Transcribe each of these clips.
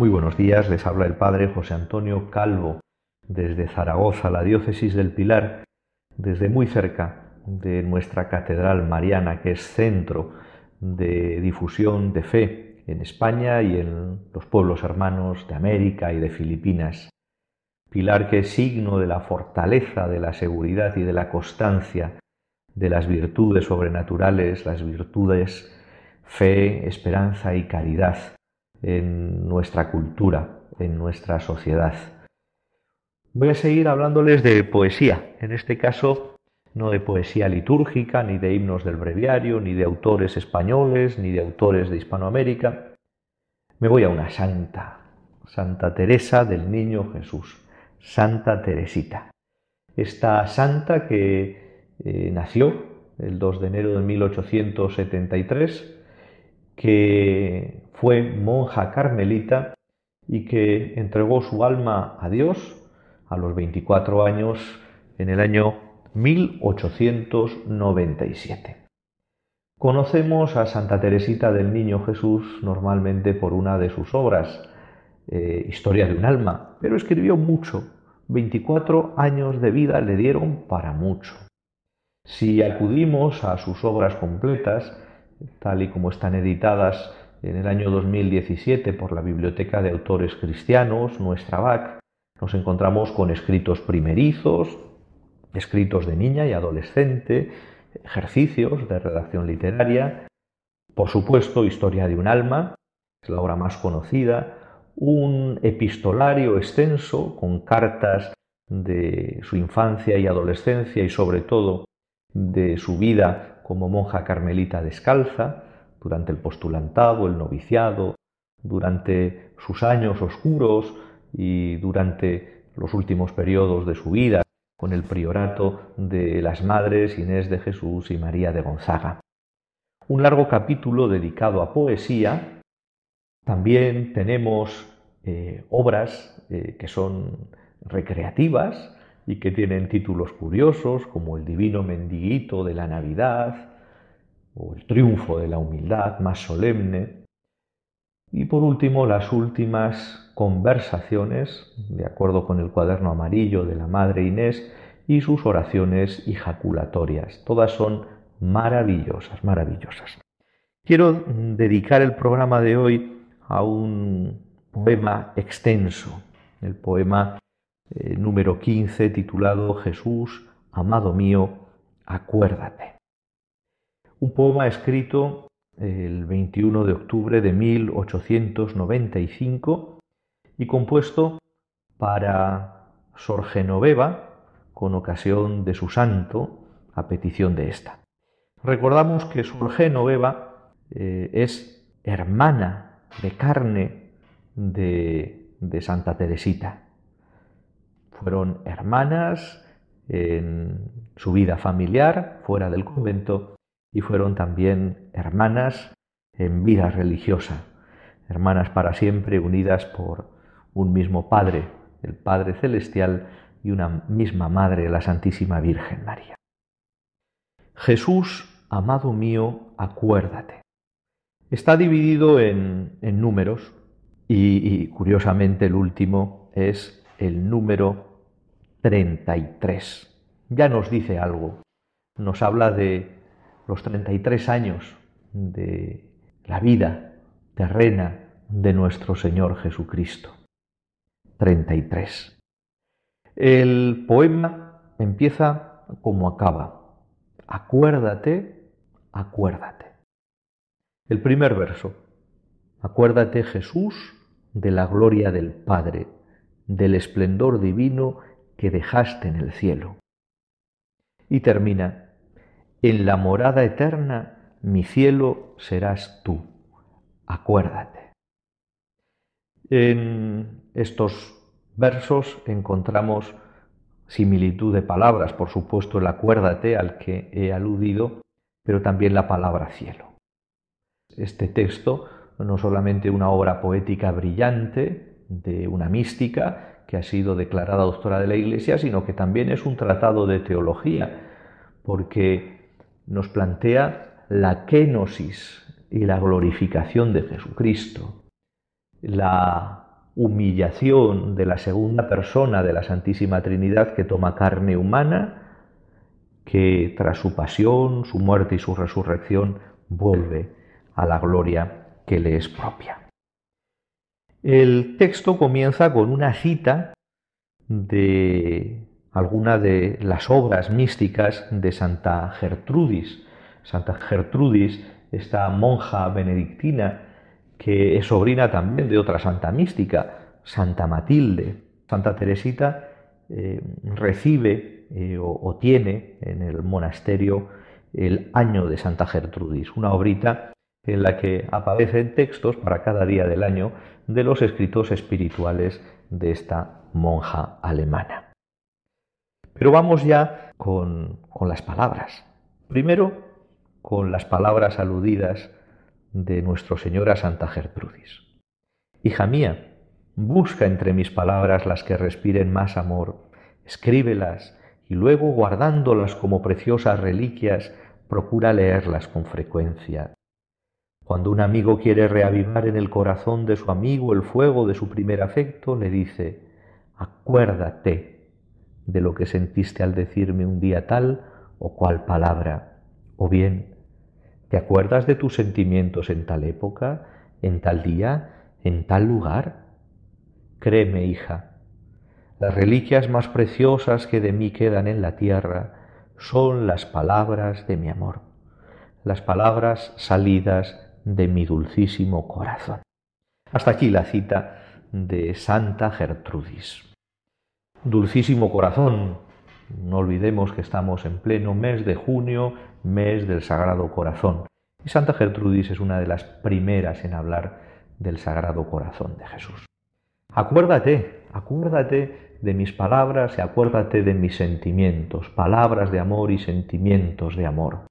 Muy buenos días, les habla el Padre José Antonio Calvo desde Zaragoza, la diócesis del Pilar, desde muy cerca de nuestra Catedral Mariana, que es centro de difusión de fe en España y en los pueblos hermanos de América y de Filipinas. Pilar que es signo de la fortaleza, de la seguridad y de la constancia de las virtudes sobrenaturales, las virtudes fe, esperanza y caridad en nuestra cultura, en nuestra sociedad. Voy a seguir hablándoles de poesía, en este caso no de poesía litúrgica, ni de himnos del breviario, ni de autores españoles, ni de autores de Hispanoamérica. Me voy a una santa, Santa Teresa del Niño Jesús, Santa Teresita. Esta santa que eh, nació el 2 de enero de 1873, que fue monja carmelita y que entregó su alma a Dios a los 24 años en el año 1897. Conocemos a Santa Teresita del Niño Jesús normalmente por una de sus obras, eh, Historia de un alma, pero escribió mucho. 24 años de vida le dieron para mucho. Si acudimos a sus obras completas, tal y como están editadas en el año 2017 por la Biblioteca de Autores Cristianos, nuestra BAC, nos encontramos con escritos primerizos, escritos de niña y adolescente, ejercicios de redacción literaria, por supuesto, Historia de un alma, es la obra más conocida, un epistolario extenso con cartas de su infancia y adolescencia y sobre todo de su vida como monja carmelita descalza, durante el postulantado, el noviciado, durante sus años oscuros y durante los últimos periodos de su vida, con el priorato de las madres Inés de Jesús y María de Gonzaga. Un largo capítulo dedicado a poesía. También tenemos eh, obras eh, que son recreativas, y que tienen títulos curiosos como El Divino Mendiguito de la Navidad o El Triunfo de la Humildad, más solemne. Y por último, las últimas conversaciones, de acuerdo con el cuaderno amarillo de la Madre Inés, y sus oraciones ejaculatorias. Todas son maravillosas, maravillosas. Quiero dedicar el programa de hoy a un poema extenso, el poema eh, número 15 titulado Jesús, amado mío, acuérdate. Un poema escrito el 21 de octubre de 1895 y compuesto para Sor Genoveva con ocasión de su santo a petición de esta. Recordamos que Sor Genoveva eh, es hermana de carne de Santa Teresita fueron hermanas en su vida familiar, fuera del convento, y fueron también hermanas en vida religiosa, hermanas para siempre unidas por un mismo Padre, el Padre Celestial, y una misma Madre, la Santísima Virgen María. Jesús, amado mío, acuérdate. Está dividido en, números y curiosamente el último es el número 33. Ya nos dice algo. Nos habla de los 33 años de la vida terrena de nuestro Señor Jesucristo. 33. El poema empieza como acaba, acuérdate, acuérdate. El primer verso, acuérdate Jesús de la gloria del Padre, del esplendor divino que dejaste en el cielo. Y termina, en la morada eterna mi cielo serás tú, acuérdate. En estos versos encontramos similitud de palabras, por supuesto el acuérdate al que he aludido, pero también la palabra cielo. Este texto no solamente una obra poética brillante de una mística que ha sido declarada doctora de la Iglesia, sino que también es un tratado de teología, porque nos plantea la kenosis y la glorificación de Jesucristo, la humillación de la segunda persona de la Santísima Trinidad que toma carne humana, que tras su pasión, su muerte y su resurrección vuelve a la gloria que le es propia. El texto comienza con una cita de alguna de las obras místicas de Santa Gertrudis. Santa Gertrudis, esta monja benedictina que es sobrina también de otra santa mística, Santa Matilde. Santa Teresita eh, recibe eh, o, tiene en el monasterio el año de Santa Gertrudis, una obrita en la que aparecen textos para cada día del año de los escritos espirituales de esta monja alemana. Pero vamos ya con, con las palabras. Primero, con las palabras aludidas de Nuestro Señor a Santa Gertrudis. Hija mía, busca entre mis palabras las que respiren más amor, escríbelas y luego guardándolas como preciosas reliquias, procura leerlas con frecuencia. Cuando un amigo quiere reavivar en el corazón de su amigo el fuego de su primer afecto, le dice, acuérdate de lo que sentiste al decirme un día tal o cual palabra, o bien, ¿Te acuerdas de tus sentimientos en tal época, en tal día, en tal lugar? Créeme, hija, las reliquias más preciosas que de mí quedan en la tierra son las palabras de mi amor, las palabras salidas de mi dulcísimo corazón. Hasta aquí la cita de Santa Gertrudis. Dulcísimo corazón, no olvidemos que estamos en pleno mes de junio, mes del Sagrado Corazón. Y Santa Gertrudis es una de las primeras en hablar del Sagrado Corazón de Jesús. Acuérdate, acuérdate de mis palabras y acuérdate de mis sentimientos, palabras de amor y sentimientos de amor.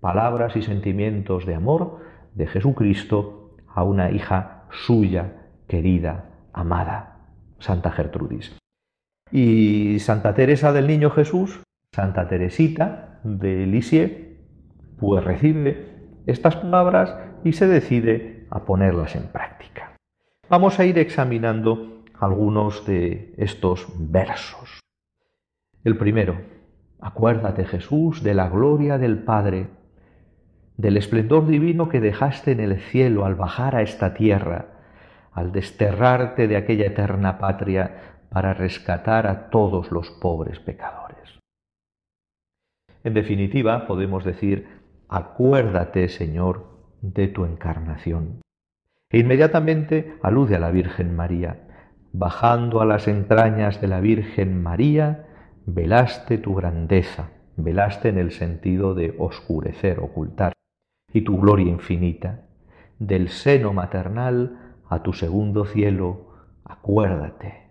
Palabras y sentimientos de amor de Jesucristo a una hija suya, querida, amada, Santa Gertrudis. Y Santa Teresa del Niño Jesús, Santa Teresita de Lisieux, pues recibe estas palabras y se decide a ponerlas en práctica. Vamos a ir examinando algunos de estos versos. El primero, acuérdate Jesús de la gloria del Padre, del esplendor divino que dejaste en el cielo al bajar a esta tierra, al desterrarte de aquella eterna patria para rescatar a todos los pobres pecadores. En definitiva, podemos decir, acuérdate, Señor, de tu encarnación. E inmediatamente alude a la Virgen María. Bajando a las entrañas de la Virgen María, velaste tu grandeza, velaste en el sentido de oscurecer, ocultar, y tu gloria infinita. Del seno maternal a tu segundo cielo, acuérdate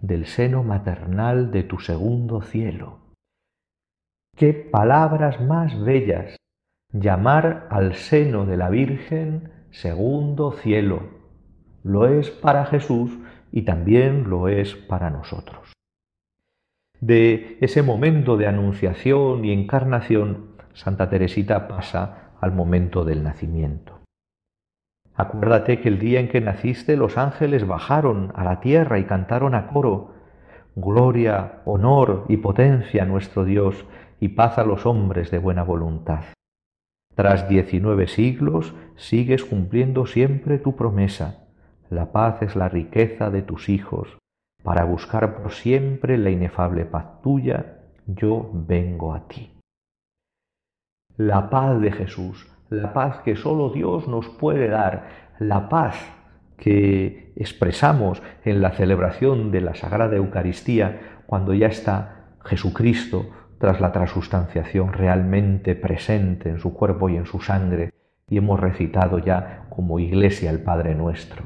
del seno maternal de tu segundo cielo. Qué palabras más bellas llamar al seno de la Virgen segundo cielo. Lo es para Jesús y también lo es para nosotros. De ese momento de anunciación y encarnación, Santa Teresita pasa al momento del nacimiento. Acuérdate que el día en que naciste los ángeles bajaron a la tierra y cantaron a coro, Gloria, honor y potencia a nuestro Dios y paz a los hombres de buena voluntad. Tras diecinueve siglos sigues cumpliendo siempre tu promesa. La paz es la riqueza de tus hijos. Para buscar por siempre la inefable paz tuya, yo vengo a ti. la paz de Jesús, la paz que solo Dios nos puede dar, la paz que expresamos en la celebración de la Sagrada Eucaristía cuando ya está Jesucristo tras la transustanciación realmente presente en su cuerpo y en su sangre y hemos recitado ya como iglesia el Padre nuestro.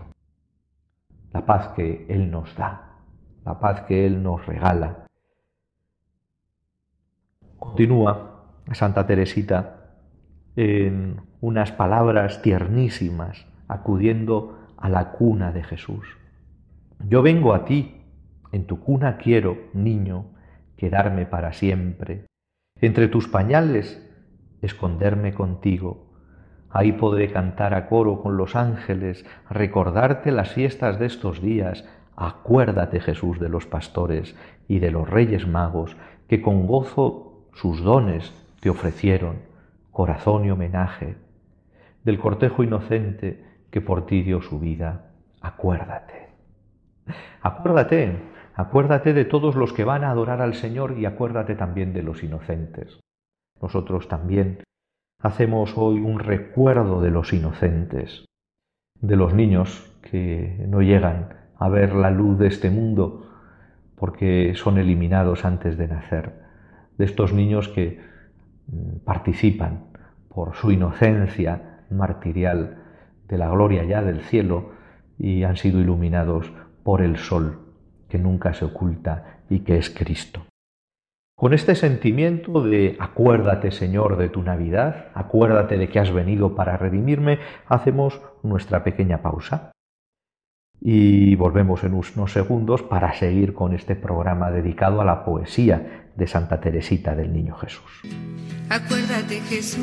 La paz que Él nos da, la paz que Él nos regala. Continúa Santa Teresita en unas palabras tiernísimas, acudiendo a la cuna de Jesús. Yo vengo a ti, en tu cuna quiero, niño, quedarme para siempre. Entre tus pañales, esconderme contigo. Ahí podré cantar a coro con los ángeles, recordarte las fiestas de estos días. Acuérdate, Jesús, de los pastores y de los reyes magos, que con gozo sus dones te ofrecieron corazón y homenaje, del cortejo inocente que por ti dio su vida. Acuérdate. Acuérdate, acuérdate de todos los que van a adorar al Señor y acuérdate también de los inocentes. Nosotros también hacemos hoy un recuerdo de los inocentes, de los niños que no llegan a ver la luz de este mundo porque son eliminados antes de nacer, de estos niños que participan por su inocencia martirial de la gloria ya del cielo y han sido iluminados por el sol que nunca se oculta y que es Cristo. Con este sentimiento de acuérdate Señor de tu Navidad, acuérdate de que has venido para redimirme, hacemos nuestra pequeña pausa y volvemos en unos segundos para seguir con este programa dedicado a la poesía de Santa Teresita del Niño Jesús. Acuérdate Jesús,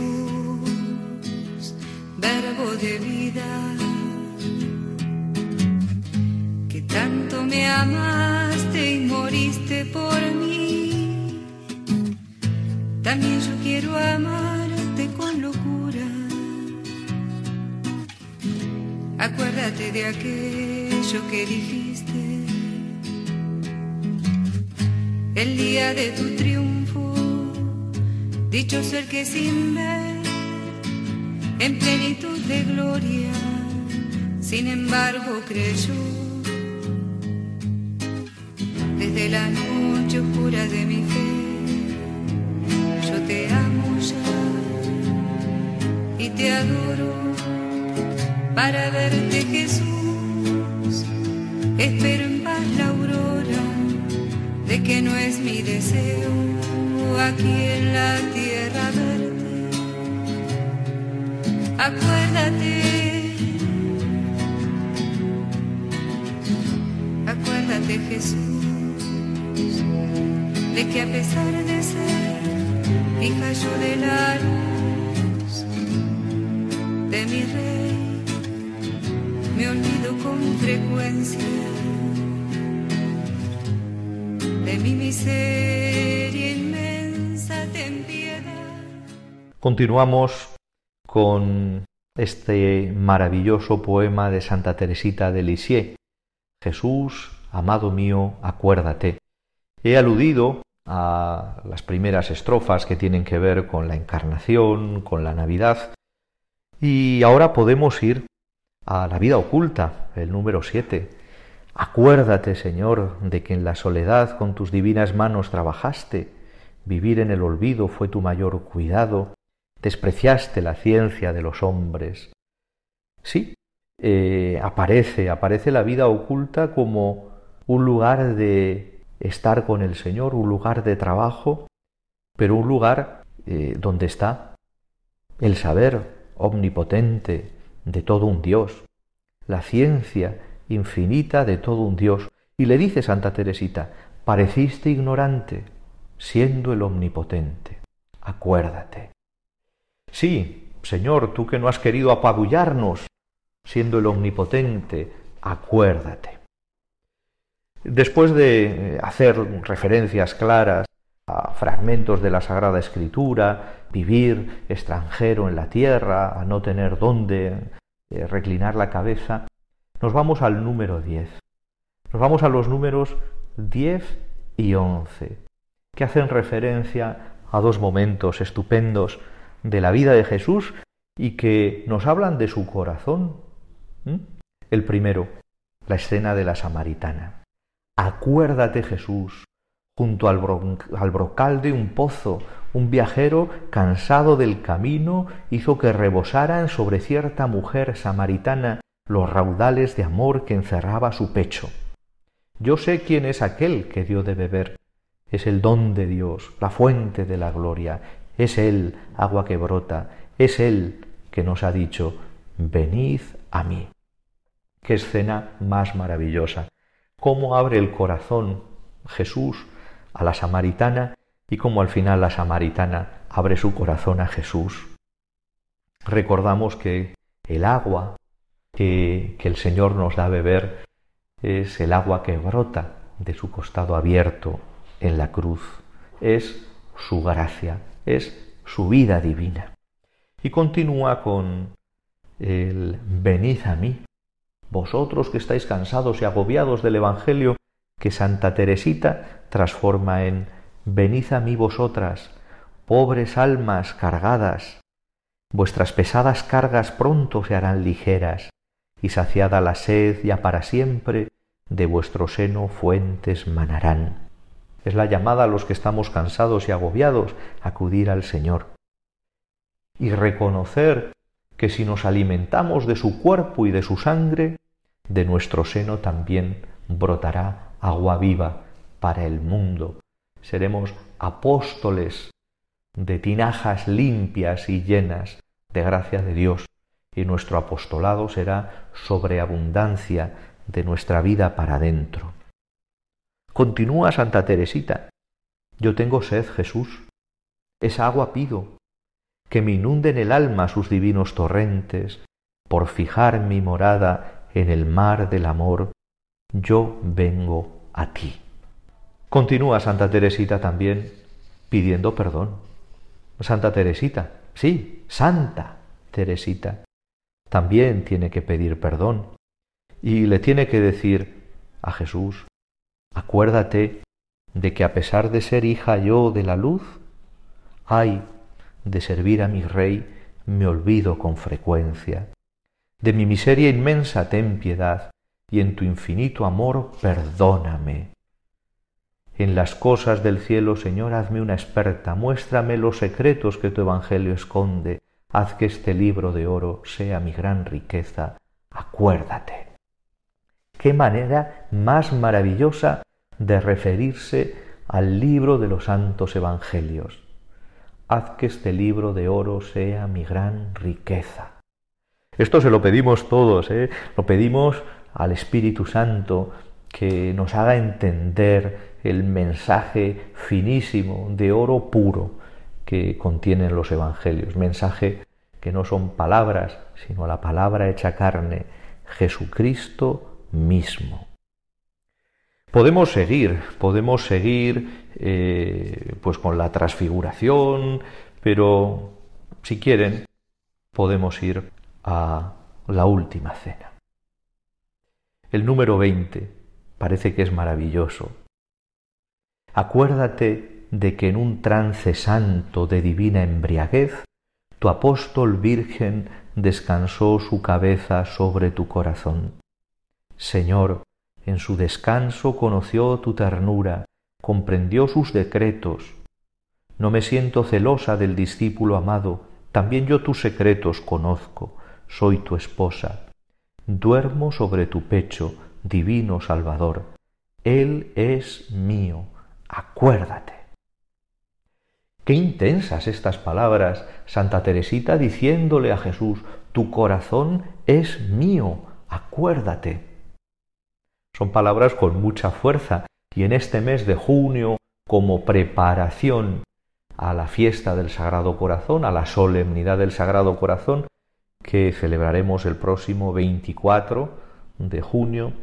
verbo de vida, que tanto me amaste y moriste por mí. También yo quiero amarte con locura. Acuérdate de que dijiste el día de tu triunfo Dicho ser que sin ver, en plenitud de gloria, sin embargo creyó. Desde la noche oscura de mi fe, yo te amo ya y te adoro para verte Jesús. Espero en paz la aurora de que no es mi deseo aquí en la tierra verde. Acuérdate, acuérdate Jesús, de que a pesar de ser hija yo de la luz de mi rey, me olvido con frecuencia de mi miseria Continuamos con este maravilloso poema de Santa Teresita de Lisieux. Jesús, amado mío, acuérdate. He aludido a las primeras estrofas que tienen que ver con la encarnación, con la Navidad, y ahora podemos ir a la vida oculta, el número siete. Acuérdate, Señor, de que en la soledad con tus divinas manos trabajaste, vivir en el olvido fue tu mayor cuidado, despreciaste la ciencia de los hombres. Sí, eh, aparece, aparece la vida oculta como un lugar de estar con el Señor, un lugar de trabajo, pero un lugar eh, donde está el saber omnipotente de todo un Dios, la ciencia infinita de todo un Dios. Y le dice Santa Teresita, pareciste ignorante, siendo el omnipotente. Acuérdate. Sí, Señor, tú que no has querido apabullarnos, siendo el omnipotente, acuérdate. Después de eh, hacer referencias claras a fragmentos de la Sagrada Escritura, vivir extranjero en la tierra, a no tener dónde eh, reclinar la cabeza, nos vamos al número 10. Nos vamos a los números 10 y 11, que hacen referencia a dos momentos estupendos de la vida de Jesús y que nos hablan de su corazón. El primero, la escena de la samaritana. Acuérdate Jesús, junto al, al brocal de un pozo, un viajero, cansado del camino, hizo que rebosaran sobre cierta mujer samaritana los raudales de amor que encerraba su pecho. Yo sé quién es aquel que dio de beber. Es el don de Dios, la fuente de la gloria. Es Él, agua que brota. Es Él que nos ha dicho, venid a mí. Qué escena más maravillosa. Cómo abre el corazón Jesús a la samaritana y cómo al final la samaritana abre su corazón a Jesús. Recordamos que el agua que, que el Señor nos da a beber es el agua que brota de su costado abierto en la cruz. Es su gracia, es su vida divina. Y continúa con el venid a mí, vosotros que estáis cansados y agobiados del Evangelio, que Santa Teresita transforma en venid a mí vosotras, pobres almas cargadas, vuestras pesadas cargas pronto se harán ligeras, y saciada la sed ya para siempre, de vuestro seno fuentes manarán. Es la llamada a los que estamos cansados y agobiados acudir al Señor y reconocer que si nos alimentamos de su cuerpo y de su sangre, de nuestro seno también brotará agua viva para el mundo. Seremos apóstoles de tinajas limpias y llenas de gracia de Dios, y nuestro apostolado será sobreabundancia de nuestra vida para dentro. Continúa Santa Teresita. Yo tengo sed, Jesús. Esa agua pido, que me inunden el alma sus divinos torrentes, por fijar mi morada en el mar del amor, yo vengo a ti. Continúa Santa Teresita también pidiendo perdón. Santa Teresita, sí, Santa Teresita, también tiene que pedir perdón y le tiene que decir a Jesús, acuérdate de que a pesar de ser hija yo de la luz, ay, de servir a mi Rey me olvido con frecuencia. De mi miseria inmensa ten piedad, y en tu infinito amor perdóname. En las cosas del cielo, Señor, hazme una experta, muéstrame los secretos que tu Evangelio esconde, haz que este libro de oro sea mi gran riqueza, acuérdate. Qué manera más maravillosa de referirse al libro de los santos Evangelios haz que este libro de oro sea mi gran riqueza. Esto se lo pedimos todos, ¿eh? lo pedimos al Espíritu Santo que nos haga entender el mensaje finísimo de oro puro que contienen los Evangelios, mensaje que no son palabras, sino la palabra hecha carne, Jesucristo mismo. Podemos seguir, podemos seguir eh, pues con la transfiguración, pero si quieren podemos ir a la última cena. El número 20 parece que es maravilloso. Acuérdate de que en un trance santo de divina embriaguez, tu apóstol virgen descansó su cabeza sobre tu corazón. Señor, en su descanso conoció tu ternura, comprendió sus decretos. No me siento celosa del discípulo amado, también yo tus secretos conozco, soy tu esposa. Duermo sobre tu pecho, divino Salvador. Él es mío, acuérdate. Qué intensas estas palabras, Santa Teresita diciéndole a Jesús, tu corazón es mío, acuérdate. Son palabras con mucha fuerza y en este mes de junio, como preparación a la fiesta del Sagrado Corazón, a la solemnidad del Sagrado Corazón, que celebraremos el próximo 24 de junio,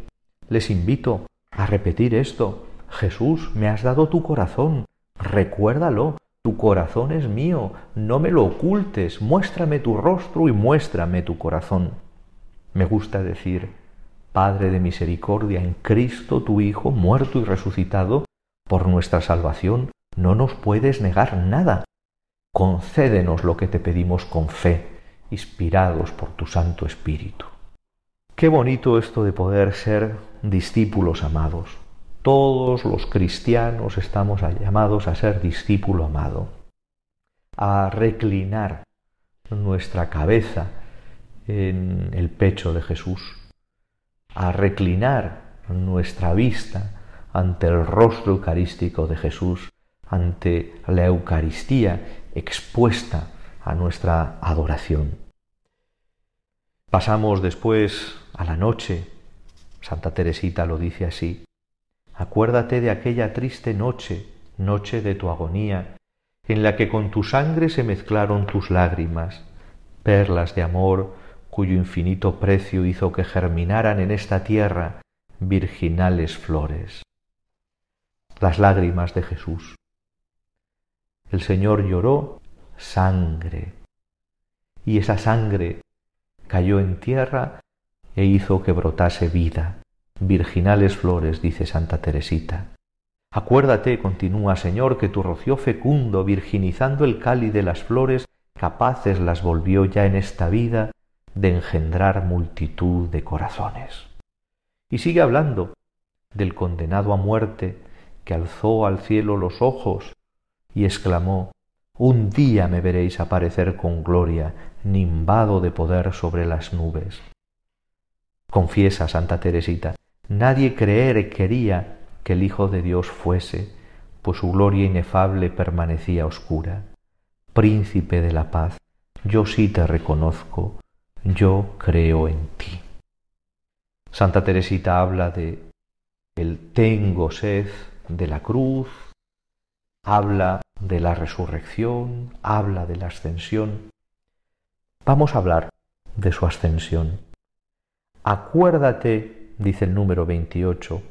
les invito a repetir esto. Jesús, me has dado tu corazón, recuérdalo, tu corazón es mío, no me lo ocultes, muéstrame tu rostro y muéstrame tu corazón. Me gusta decir, Padre de misericordia, en Cristo tu Hijo, muerto y resucitado, por nuestra salvación, no nos puedes negar nada. concédenos lo que te pedimos con fe, inspirados por tu Santo Espíritu. Qué bonito esto de poder ser discípulos amados. Todos los cristianos estamos llamados a ser discípulo amado, a reclinar nuestra cabeza en el pecho de Jesús, a reclinar nuestra vista ante el rostro eucarístico de Jesús, ante la Eucaristía expuesta a nuestra adoración. Pasamos después a la noche, Santa Teresita lo dice así, acuérdate de aquella triste noche, noche de tu agonía, en la que con tu sangre se mezclaron tus lágrimas, perlas de amor cuyo infinito precio hizo que germinaran en esta tierra virginales flores. Las lágrimas de Jesús. El Señor lloró sangre, y esa sangre cayó en tierra e hizo que brotase vida, virginales flores, dice Santa Teresita. Acuérdate, continúa Señor, que tu rocío fecundo, virginizando el cáliz de las flores, capaces las volvió ya en esta vida de engendrar multitud de corazones. Y sigue hablando del condenado a muerte que alzó al cielo los ojos y exclamó, Un día me veréis aparecer con gloria, nimbado de poder sobre las nubes. Confiesa Santa Teresita, nadie creer quería que el Hijo de Dios fuese, pues su gloria inefable permanecía oscura. Príncipe de la paz, yo sí te reconozco, yo creo en ti. Santa Teresita habla de el tengo sed de la cruz, habla de la resurrección, habla de la ascensión. Vamos a hablar de su ascensión. Acuérdate, dice el número 28,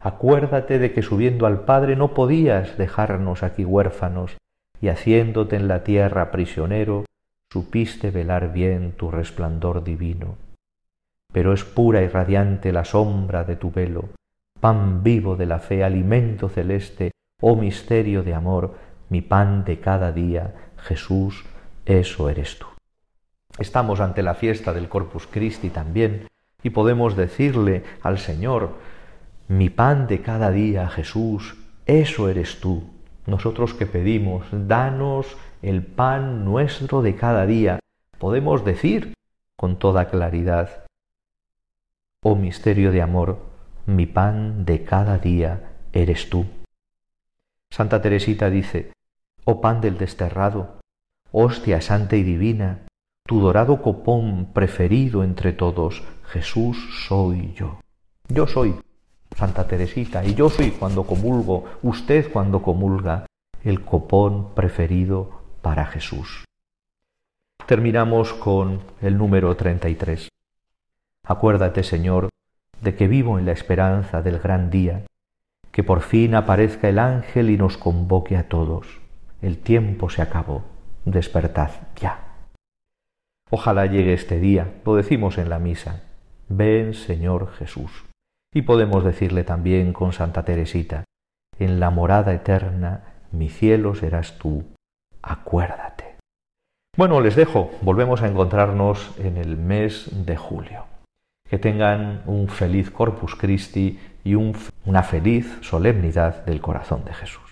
acuérdate de que subiendo al Padre no podías dejarnos aquí huérfanos y haciéndote en la tierra prisionero, supiste velar bien tu resplandor divino. Pero es pura y radiante la sombra de tu velo, pan vivo de la fe, alimento celeste, oh misterio de amor, mi pan de cada día, Jesús, eso eres tú. Estamos ante la fiesta del Corpus Christi también, y podemos decirle al Señor, mi pan de cada día, Jesús, eso eres tú. Nosotros que pedimos, danos el pan nuestro de cada día, podemos decir con toda claridad, oh misterio de amor, mi pan de cada día eres tú. Santa Teresita dice, oh pan del desterrado, hostia santa y divina, tu dorado copón preferido entre todos, Jesús soy yo. Yo soy Santa Teresita y yo soy cuando comulgo, usted cuando comulga, el copón preferido para Jesús. Terminamos con el número 33. Acuérdate, Señor, de que vivo en la esperanza del gran día, que por fin aparezca el ángel y nos convoque a todos. El tiempo se acabó. Despertad ya. Ojalá llegue este día, lo decimos en la misa. Ven, Señor Jesús. Y podemos decirle también con Santa Teresita, en la morada eterna, mi cielo serás tú, acuérdate. Bueno, les dejo, volvemos a encontrarnos en el mes de julio. Que tengan un feliz Corpus Christi y una feliz solemnidad del corazón de Jesús.